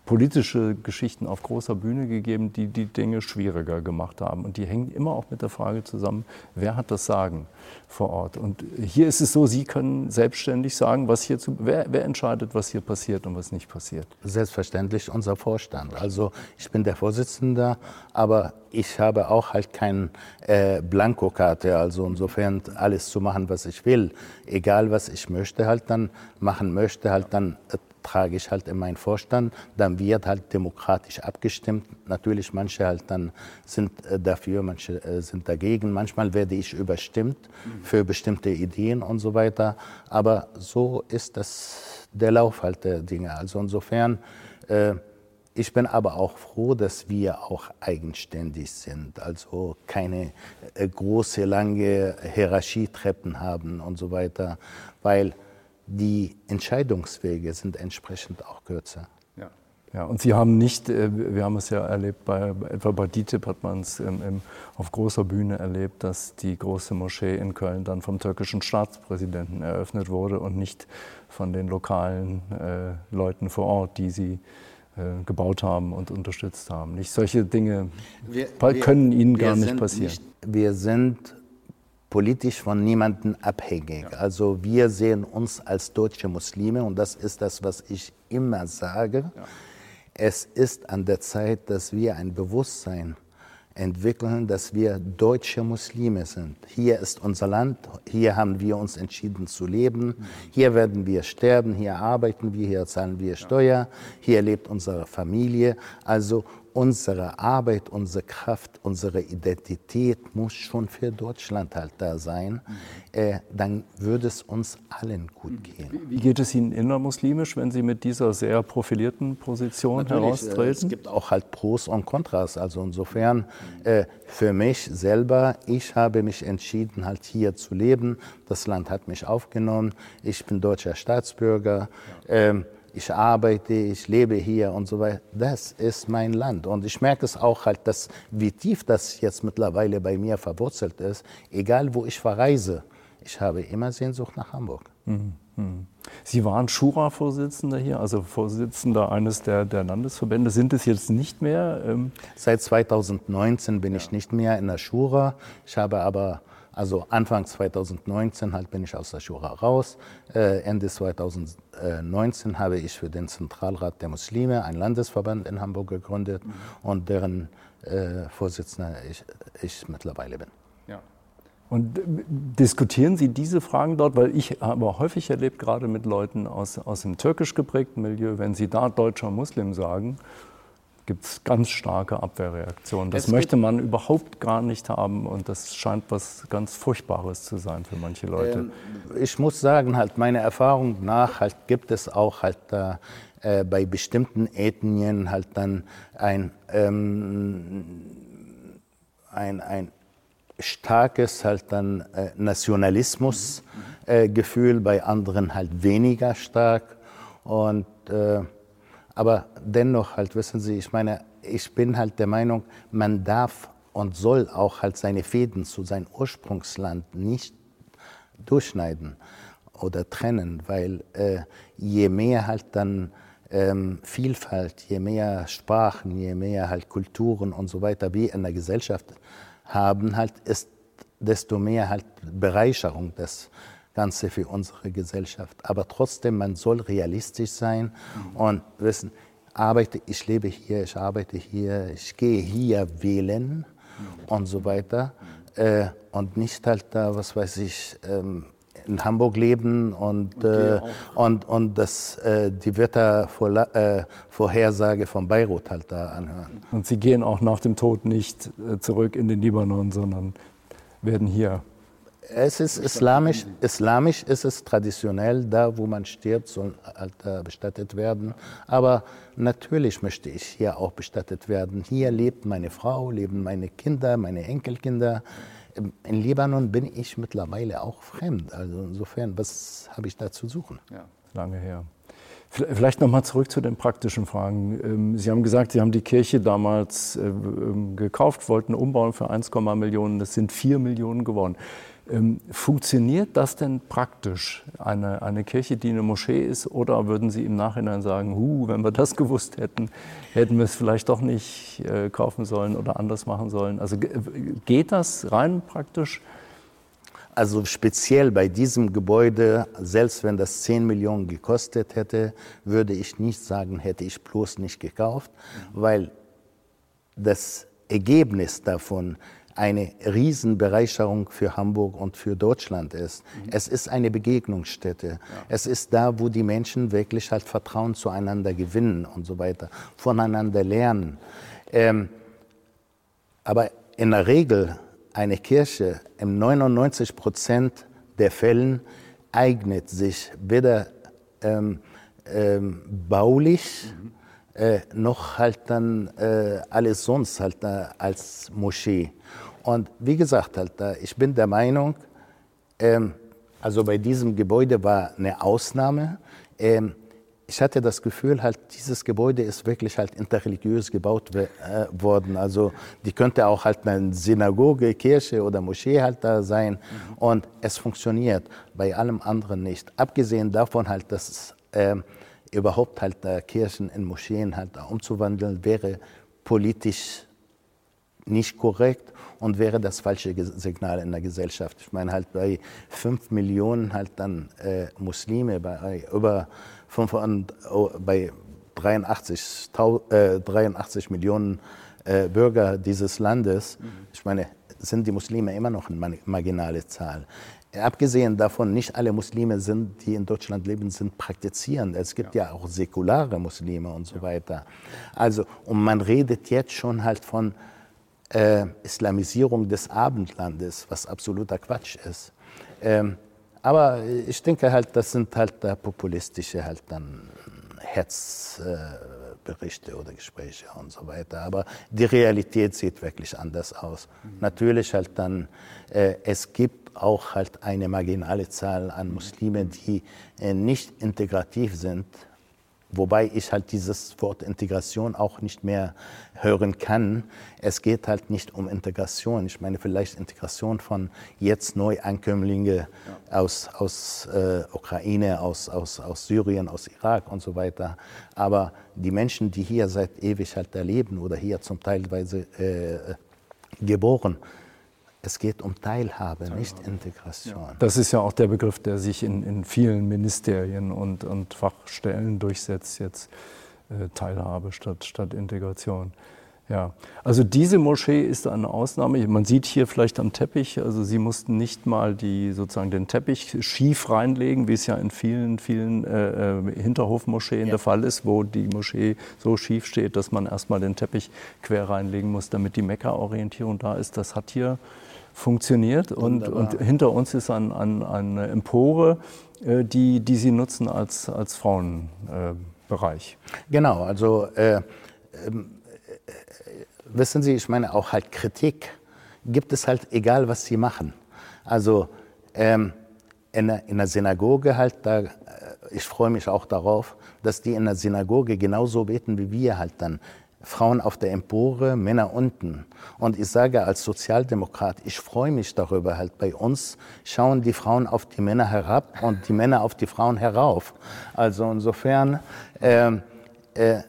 politische Geschichten auf großer Bühne gegeben, die die Dinge schwieriger gemacht haben. Und die hängen immer auch mit der Frage zusammen, wer hat das Sagen vor Ort? Und hier ist es so, Sie können selbstständig sagen, was hier zu, wer, wer entscheidet, was hier passiert und was nicht passiert? Selbstverständlich unser Vorstand. Also ich bin der Vorsitzende, aber ich habe auch halt keine äh, Blankokarte, also insofern alles zu machen, was ich will. Egal, was ich möchte, halt dann machen möchte, halt dann trage ich halt in meinen Vorstand. Dann wird halt demokratisch abgestimmt. Natürlich, manche halt dann sind äh, dafür, manche äh, sind dagegen. Manchmal werde ich überstimmt für bestimmte Ideen und so weiter. Aber so ist das der Lauf halt der Dinge. Also insofern, äh, ich bin aber auch froh, dass wir auch eigenständig sind, also keine große, lange Hierarchietreppen haben und so weiter, weil die Entscheidungswege sind entsprechend auch kürzer. Ja. Ja, und Sie haben nicht, äh, wir haben es ja erlebt, bei, etwa bei DITIB hat man es auf großer Bühne erlebt, dass die große Moschee in Köln dann vom türkischen Staatspräsidenten eröffnet wurde und nicht von den lokalen äh, Leuten vor Ort, die sie äh, gebaut haben und unterstützt haben. Nicht solche Dinge wir, können wir, Ihnen gar nicht passieren. Nicht, wir sind politisch von niemandem abhängig. Ja. Also wir sehen uns als deutsche Muslime und das ist das, was ich immer sage. Ja. Es ist an der Zeit, dass wir ein Bewusstsein entwickeln, dass wir deutsche Muslime sind. Hier ist unser Land, hier haben wir uns entschieden zu leben, mhm. hier werden wir sterben, hier arbeiten wir, hier zahlen wir Steuer, hier lebt unsere Familie. Also unsere Arbeit, unsere Kraft, unsere Identität muss schon für Deutschland halt da sein, äh, dann würde es uns allen gut gehen. Wie geht es Ihnen innermuslimisch, wenn Sie mit dieser sehr profilierten Position Natürlich, heraustreten? Äh, es gibt auch halt Pros und Kontras. Also insofern äh, für mich selber, ich habe mich entschieden, halt hier zu leben. Das Land hat mich aufgenommen. Ich bin deutscher Staatsbürger. Ja. Ähm, ich arbeite, ich lebe hier und so weiter. Das ist mein Land. Und ich merke es auch halt, dass, wie tief das jetzt mittlerweile bei mir verwurzelt ist. Egal, wo ich verreise, ich habe immer Sehnsucht nach Hamburg. Mhm. mhm. Sie waren Schura-Vorsitzender hier, also Vorsitzender eines der, der, Landesverbände. Sind es jetzt nicht mehr? Ähm Seit 2019 bin ja. ich nicht mehr in der Schura. Ich habe aber also Anfang 2019 halt bin ich aus der Schura raus. Äh, Ende 2019 habe ich für den Zentralrat der Muslime einen Landesverband in Hamburg gegründet mhm. und deren äh, Vorsitzender ich, ich mittlerweile bin. Ja. Und diskutieren Sie diese Fragen dort? Weil ich habe häufig erlebt, gerade mit Leuten aus, aus dem türkisch geprägten Milieu, wenn sie da deutscher Muslim sagen gibt es ganz starke Abwehrreaktionen. Das möchte man überhaupt gar nicht haben und das scheint was ganz Furchtbares zu sein für manche Leute. Ähm, ich muss sagen, halt meiner Erfahrung nach halt gibt es auch halt äh, bei bestimmten Ethnien halt dann ein, ähm, ein, ein starkes halt dann äh, Nationalismusgefühl, äh, bei anderen halt weniger stark. Und, äh, aber dennoch halt, wissen Sie, ich meine, ich bin halt der Meinung, man darf und soll auch halt seine Fäden zu seinem Ursprungsland nicht durchschneiden oder trennen, weil äh, je mehr halt dann ähm, Vielfalt, je mehr Sprachen, je mehr halt Kulturen und so weiter wir in der Gesellschaft haben, halt ist desto mehr halt Bereicherung das Ganze für unsere Gesellschaft. Aber trotzdem, man soll realistisch sein und wissen, arbeite, ich lebe hier, ich arbeite hier, ich gehe hier wählen und so weiter. Äh, und nicht halt da, was weiß ich, ähm, in Hamburg leben und, äh, und, und das, äh, die Wettervorhersage äh, von Beirut halt da anhören. Und Sie gehen auch nach dem Tod nicht äh, zurück in den Libanon, sondern werden hier. Es ist islamisch, islamisch ist es traditionell, da wo man stirbt, soll halt bestattet werden. Aber natürlich möchte ich hier auch bestattet werden. Hier lebt meine Frau, leben meine Kinder, meine Enkelkinder in Libanon bin ich mittlerweile auch fremd. Also insofern, was habe ich da zu suchen? Ja, lange her. Vielleicht noch mal zurück zu den praktischen Fragen. Ähm, Sie haben gesagt, Sie haben die Kirche damals äh, ähm, gekauft, wollten umbauen für 1, Millionen. Das sind 4 Millionen geworden. Ähm, funktioniert das denn praktisch, eine, eine Kirche, die eine Moschee ist? Oder würden Sie im Nachhinein sagen, hu, wenn wir das gewusst hätten, hätten wir es vielleicht doch nicht äh, kaufen sollen oder anders machen sollen? Also geht das rein praktisch? Also speziell bei diesem Gebäude, selbst wenn das 10 Millionen gekostet hätte, würde ich nicht sagen, hätte ich bloß nicht gekauft, weil das Ergebnis davon eine Riesenbereicherung für Hamburg und für Deutschland ist. Mhm. Es ist eine Begegnungsstätte. Ja. Es ist da, wo die Menschen wirklich halt Vertrauen zueinander gewinnen und so weiter, voneinander lernen. Ähm, aber in der Regel eine Kirche in 99 Prozent der Fällen eignet sich weder ähm, ähm, baulich mhm. äh, noch halt dann äh, alles sonst halt äh, als Moschee. Und wie gesagt, halt, ich bin der Meinung, ähm, also bei diesem Gebäude war eine Ausnahme. Ähm, ich hatte das Gefühl, halt, dieses Gebäude ist wirklich halt interreligiös gebaut äh, worden. Also die könnte auch halt eine Synagoge, Kirche oder Moschee halt da sein. Mhm. Und es funktioniert bei allem anderen nicht. Abgesehen davon halt, dass äh, überhaupt halt äh, Kirchen in Moscheen halt umzuwandeln, wäre politisch nicht korrekt und wäre das falsche Signal in der Gesellschaft. Ich meine halt bei fünf Millionen halt dann äh, Muslime, bei über 500, oh, bei 83, äh, 83 Millionen äh, Bürger dieses Landes, mhm. ich meine, sind die Muslime immer noch eine marginale Zahl. Abgesehen davon, nicht alle Muslime sind, die in Deutschland leben, sind praktizierend. Es gibt ja, ja auch säkulare Muslime und so ja. weiter. Also, und man redet jetzt schon halt von äh, Islamisierung des Abendlandes, was absoluter Quatsch ist. Ähm, aber ich denke halt, das sind halt da populistische halt dann Hetzberichte äh, oder Gespräche und so weiter. Aber die Realität sieht wirklich anders aus. Mhm. Natürlich halt dann, äh, es gibt auch halt eine marginale Zahl an Muslimen, die äh, nicht integrativ sind Wobei ich halt dieses Wort Integration auch nicht mehr hören kann. Es geht halt nicht um Integration. Ich meine vielleicht Integration von jetzt Neuankömmlinge ja. aus, aus äh, Ukraine, aus, aus, aus Syrien, aus Irak und so weiter. Aber die Menschen, die hier seit ewig halt leben oder hier zum Teilweise äh, geboren es geht um Teilhabe, Teilhabe. nicht Integration. Ja. Das ist ja auch der Begriff, der sich in, in vielen Ministerien und, und Fachstellen durchsetzt, jetzt äh, Teilhabe statt, statt Integration. Ja, also diese Moschee ist eine Ausnahme. Man sieht hier vielleicht am Teppich, also sie mussten nicht mal die, sozusagen den Teppich schief reinlegen, wie es ja in vielen, vielen äh, äh Hinterhofmoscheen ja. der Fall ist, wo die Moschee so schief steht, dass man erstmal den Teppich quer reinlegen muss, damit die Mekka-Orientierung da ist. Das hat hier funktioniert. Und, und, hinter uns ist ein, ein, eine Empore, äh, die, die Sie nutzen als, als Frauenbereich. Äh, genau, also äh, ähm, äh, wissen Sie, ich meine auch halt Kritik gibt es halt egal, was sie machen. Also ähm, in, der, in der Synagoge halt, da, äh, ich freue mich auch darauf, dass die in der Synagoge genauso beten wie wir halt dann. Frauen auf der Empore, Männer unten. Und ich sage als Sozialdemokrat, ich freue mich darüber. Halt bei uns schauen die Frauen auf die Männer herab und die Männer auf die Frauen herauf. Also insofern, äh, äh,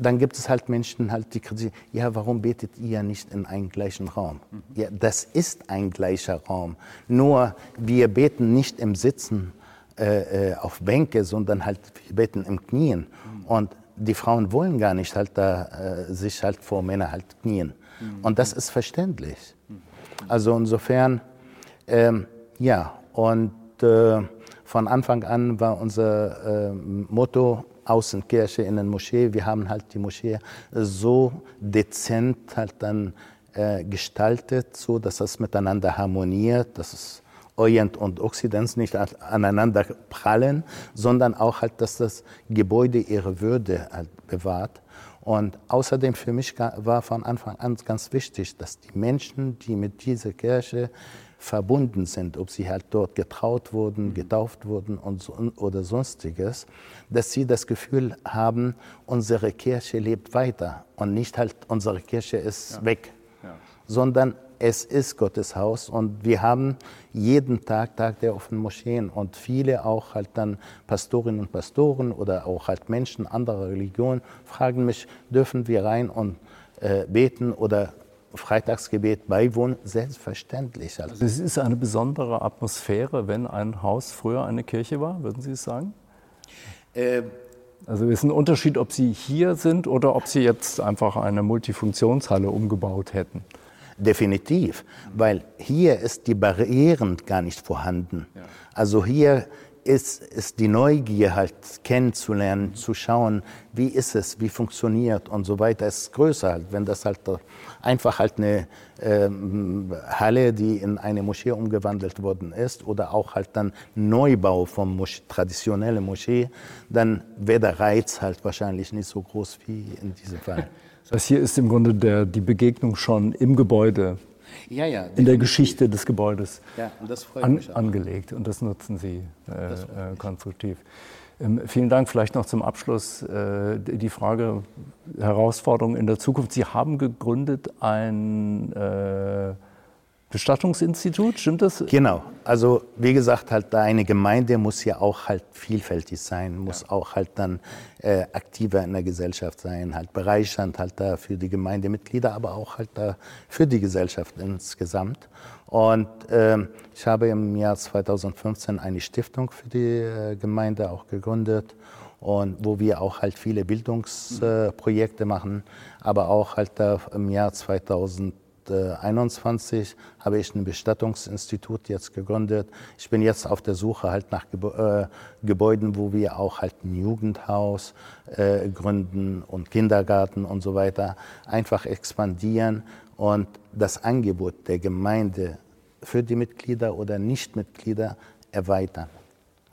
dann gibt es halt Menschen, halt, die kritisieren, ja, warum betet ihr nicht in einem gleichen Raum? Ja, das ist ein gleicher Raum. Nur wir beten nicht im Sitzen äh, äh auf Bänke, sondern halt wir beten im Knien. Und die Frauen wollen gar nicht halt da, äh, sich halt vor Männern halt knien. Mhm. Und das ist verständlich. Also insofern, ähm, ja, und äh, von Anfang an war unser äh, Motto Außenkirche, in Moschee. Wir haben halt die Moschee so dezent halt dann äh, gestaltet, so dass das miteinander harmoniert, dass es Orient und Occident nicht aneinander prallen, sondern auch halt, dass das Gebäude ihre Würde halt bewahrt. Und außerdem für mich war von Anfang an ganz wichtig, dass die Menschen, die mit dieser Kirche verbunden sind, ob sie halt dort getraut wurden, mhm. getauft wurden und oder sonstiges, dass sie das Gefühl haben, unsere Kirche lebt weiter und nicht halt unsere Kirche ist ja. weg, ja. sondern es ist Gottes Haus und wir haben jeden Tag Tag der offenen Moscheen und viele auch halt dann Pastorinnen und Pastoren oder auch halt Menschen anderer Religionen fragen mich, dürfen wir rein und äh, beten oder Freitagsgebet beiwohnen? Selbstverständlich. Also es ist eine besondere Atmosphäre, wenn ein Haus früher eine Kirche war, würden Sie es sagen? Äh, also es ist ein Unterschied, ob Sie hier sind oder ob Sie jetzt einfach eine Multifunktionshalle umgebaut hätten. Definitiv, weil hier ist die Barrieren gar nicht vorhanden. Ja. Also hier ist, ist die Neugier halt kennenzulernen, zu schauen, wie ist es, wie funktioniert und so weiter, ist größer halt, wenn das halt einfach halt eine ähm, Halle, die in eine Moschee umgewandelt worden ist oder auch halt dann Neubau vom Moschee, traditionelle Moschee, dann wäre der Reiz halt wahrscheinlich nicht so groß wie in diesem Fall. Das hier ist im Grunde der, die Begegnung schon im Gebäude ja, ja, in der Geschichte des Gebäudes ja, an, angelegt. Und das nutzen Sie äh, äh, konstruktiv. Ähm, vielen Dank. Vielleicht noch zum Abschluss äh, die Frage Herausforderungen in der Zukunft. Sie haben gegründet ein äh, Bestattungsinstitut, stimmt das? Genau. Also wie gesagt, halt eine Gemeinde muss ja auch halt vielfältig sein, muss ja. auch halt dann äh, aktiver in der Gesellschaft sein, halt bereichernd halt da für die Gemeindemitglieder, aber auch halt da für die Gesellschaft insgesamt. Und äh, ich habe im Jahr 2015 eine Stiftung für die äh, Gemeinde auch gegründet und wo wir auch halt viele Bildungsprojekte machen, aber auch halt da im Jahr 2000 2021 habe ich ein Bestattungsinstitut jetzt gegründet. Ich bin jetzt auf der Suche halt nach Gebä äh, Gebäuden, wo wir auch halt ein Jugendhaus äh, gründen und Kindergarten und so weiter. Einfach expandieren und das Angebot der Gemeinde für die Mitglieder oder Nichtmitglieder erweitern.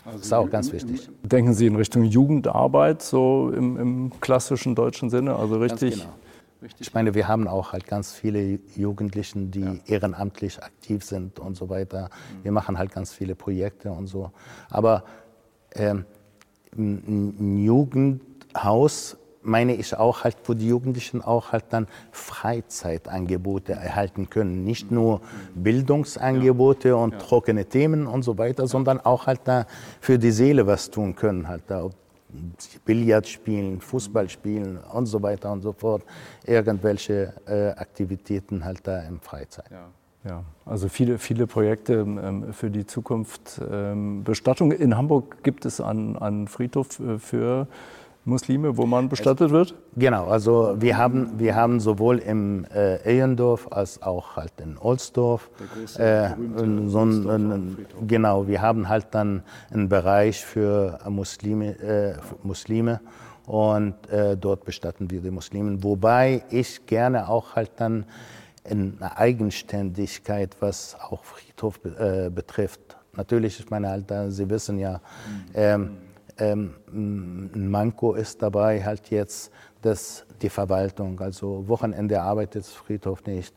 Also das ist auch ganz wichtig. Denken Sie in Richtung Jugendarbeit, so im, im klassischen deutschen Sinne? Also richtig. Ganz genau Richtig. Ich meine, wir haben auch halt ganz viele Jugendlichen, die ja. ehrenamtlich aktiv sind und so weiter. Mhm. Wir machen halt ganz viele Projekte und so. Aber ähm, ein Jugendhaus meine ich auch halt, wo die Jugendlichen auch halt dann Freizeitangebote erhalten können. Nicht nur mhm. Bildungsangebote und ja. trockene Themen und so weiter, sondern auch halt da für die Seele was tun können. Halt da, Billard spielen, Fußball spielen und so weiter und so fort. Irgendwelche äh, Aktivitäten halt da im Freizeit. Ja. Ja, also viele, viele Projekte ähm, für die Zukunft. Ähm, Bestattung in Hamburg gibt es einen, einen Friedhof äh, für Muslime, wo man bestattet wird? Genau, also wir haben, wir haben sowohl im äh, Ehendorf als auch halt in Ohlsdorf äh, so ein, genau, wir haben halt dann einen Bereich für Muslime, äh, Muslime und äh, dort bestatten wir die Muslimen, wobei ich gerne auch halt dann eine Eigenständigkeit, was auch Friedhof äh, betrifft. Natürlich, ich meine halt, Sie wissen ja, mhm. ähm, Ähm, ein Manko ist dabei halt jetzt, dass die Verwaltung, also Wochenende arbeitet das Friedhof nicht.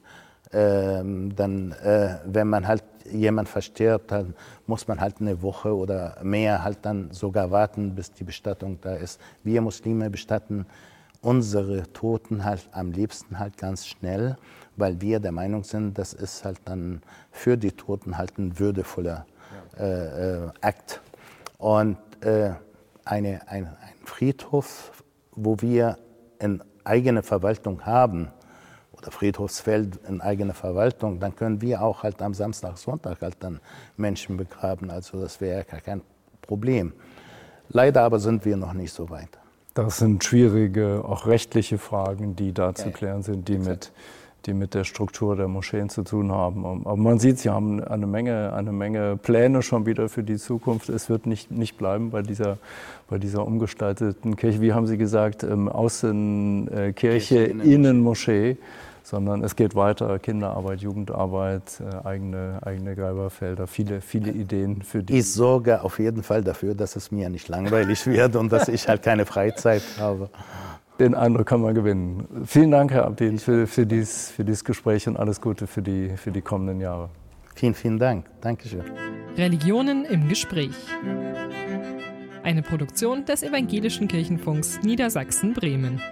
Ähm, dann, äh, wenn man halt jemand verstirbt, dann muss man halt eine Woche oder mehr halt dann sogar warten, bis die Bestattung da ist. Wir Muslime bestatten unsere Toten halt am liebsten halt ganz schnell, weil wir der Meinung sind, das ist halt dann für die Toten halt ein würdevoller äh, äh, Akt. Und äh, eine, ein, ein Friedhof, wo wir eine eigene Verwaltung haben, oder Friedhofsfeld in eigener Verwaltung, dann können wir auch halt am Samstag, Sonntag halt dann Menschen begraben. Also das wäre ja kein Problem. Leider aber sind wir noch nicht so weit. Das sind schwierige, auch rechtliche Fragen, die da ja, zu klären sind, die mit, die mit der Struktur der Moscheen zu tun haben. Aber man sieht, Sie haben eine Menge, eine Menge Pläne schon wieder für die Zukunft. Es wird nicht, nicht bleiben bei dieser, bei dieser umgestalteten Kirche. Wie haben Sie gesagt, ähm, Außenkirche, Innenmoschee sondern es geht weiter, Kinderarbeit, Jugendarbeit, äh, eigene, eigene Gräberfelder, viele, viele Ideen für die. Ich sorge auf jeden Fall dafür, dass es mir nicht langweilig wird und dass ich halt keine Freizeit habe. Den Eindruck kann man gewinnen. Vielen Dank, Herr Abdin, für, für, dies, für dieses Gespräch und alles Gute für die, für die kommenden Jahre. Vielen, vielen Dank. Dankeschön. Religionen im Gespräch. Eine Produktion des Evangelischen Kirchenfunks Niedersachsen-Bremen.